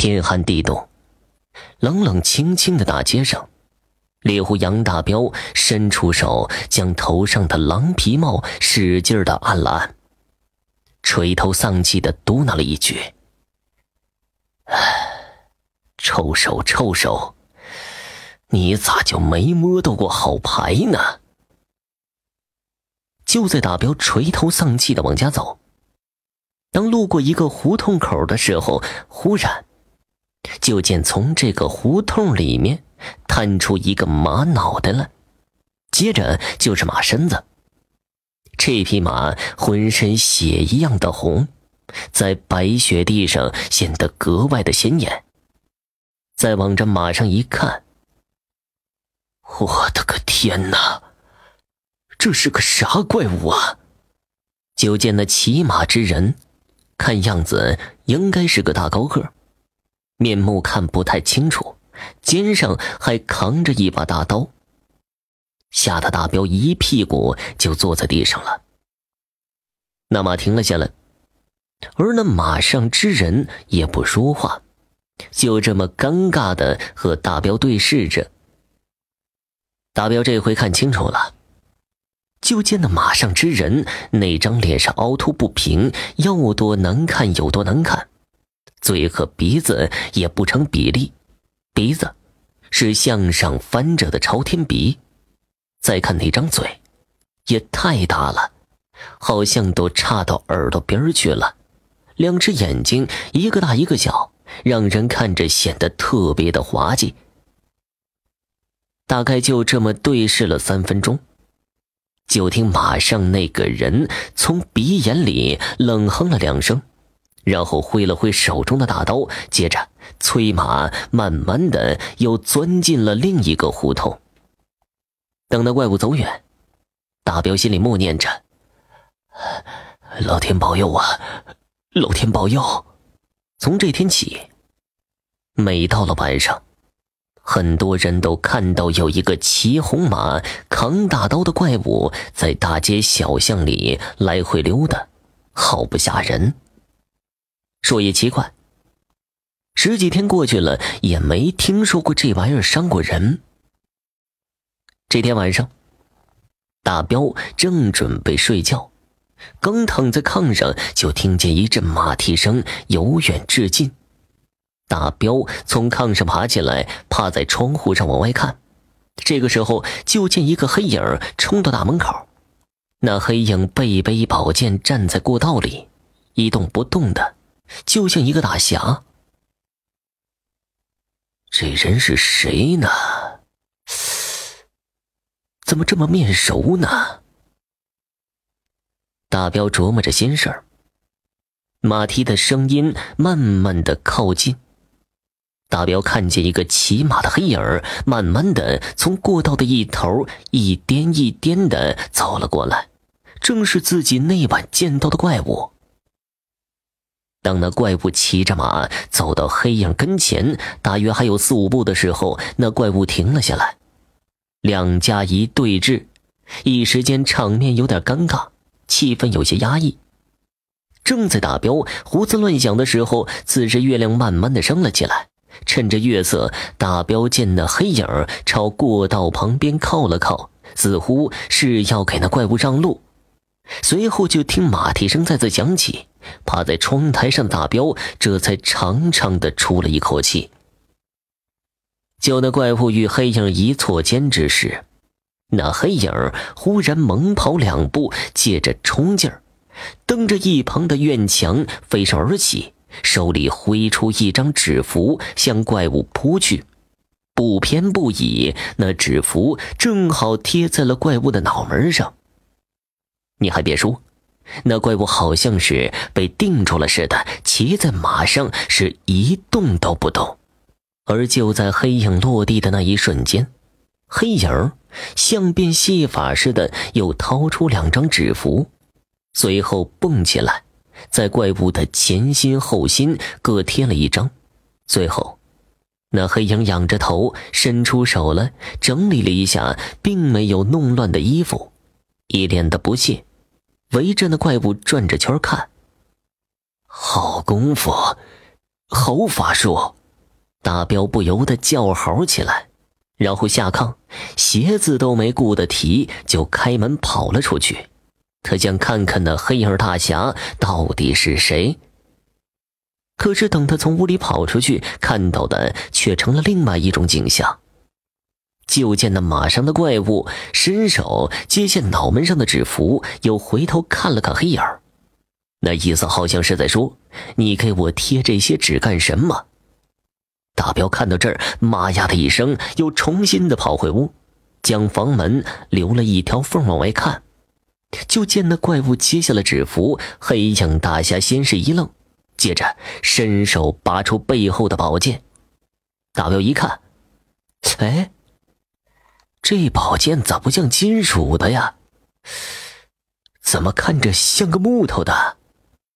天寒地冻，冷冷清清的大街上，猎户杨大彪伸出手，将头上的狼皮帽使劲的按了按，垂头丧气的嘟囔了一句：“唉，臭手臭手，你咋就没摸到过好牌呢？”就在大彪垂头丧气的往家走，当路过一个胡同口的时候，忽然。就见从这个胡同里面探出一个马脑袋来，接着就是马身子。这匹马浑身血一样的红，在白雪地上显得格外的显眼。再往这马上一看，我的个天哪！这是个啥怪物啊？就见那骑马之人，看样子应该是个大高个。面目看不太清楚，肩上还扛着一把大刀，吓得大彪一屁股就坐在地上了。那马停了下来，而那马上之人也不说话，就这么尴尬的和大彪对视着。大彪这回看清楚了，就见那马上之人那张脸上凹凸不平，要多难看有多难看。嘴和鼻子也不成比例，鼻子是向上翻着的朝天鼻，再看那张嘴，也太大了，好像都插到耳朵边去了。两只眼睛一个大一个小，让人看着显得特别的滑稽。大概就这么对视了三分钟，就听马上那个人从鼻眼里冷哼了两声。然后挥了挥手中的大刀，接着催马慢慢的又钻进了另一个胡同。等那怪物走远，大彪心里默念着：“老天保佑啊，老天保佑！”从这天起，每到了晚上，很多人都看到有一个骑红马、扛大刀的怪物在大街小巷里来回溜达，好不吓人。说也奇怪，十几天过去了，也没听说过这玩意儿伤过人。这天晚上，大彪正准备睡觉，刚躺在炕上，就听见一阵马蹄声由远至近。大彪从炕上爬起来，趴在窗户上往外看。这个时候，就见一个黑影冲到大门口，那黑影背背宝剑站在过道里，一动不动的。就像一个大侠，这人是谁呢？怎么这么面熟呢？大彪琢磨着心事儿。马蹄的声音慢慢的靠近，大彪看见一个骑马的黑影儿，慢慢的从过道的一头一颠一颠的走了过来，正是自己那晚见到的怪物。当那怪物骑着马走到黑影跟前，大约还有四五步的时候，那怪物停了下来。两家一对峙，一时间场面有点尴尬，气氛有些压抑。正在大彪胡思乱想的时候，此时月亮慢慢的升了起来。趁着月色，大彪见那黑影朝过道旁边靠了靠，似乎是要给那怪物让路。随后就听马蹄声再次响起，趴在窗台上的大彪这才长长的出了一口气。就那怪物与黑影一错肩之时，那黑影忽然猛跑两步，借着冲劲儿，蹬着一旁的院墙飞上而起，手里挥出一张纸符向怪物扑去，不偏不倚，那纸符正好贴在了怪物的脑门上。你还别说，那怪物好像是被定住了似的，骑在马上是一动都不动。而就在黑影落地的那一瞬间，黑影像变戏法似的又掏出两张纸符，随后蹦起来，在怪物的前心后心各贴了一张。最后，那黑影仰着头，伸出手来整理了一下，并没有弄乱的衣服，一脸的不屑。围着那怪物转着圈看。好功夫，好法术！大彪不由得叫嚎起来，然后下炕，鞋子都没顾得提，就开门跑了出去。他想看看那黑影大侠到底是谁。可是等他从屋里跑出去，看到的却成了另外一种景象。就见那马上的怪物伸手接下脑门上的纸符，又回头看了看黑影，那意思好像是在说：“你给我贴这些纸干什么？”大彪看到这儿，妈呀的一声，又重新的跑回屋，将房门留了一条缝往外看。就见那怪物接下了纸符，黑影大侠先是一愣，接着伸手拔出背后的宝剑。大彪一看，哎。这宝剑咋不像金属的呀？怎么看着像个木头的？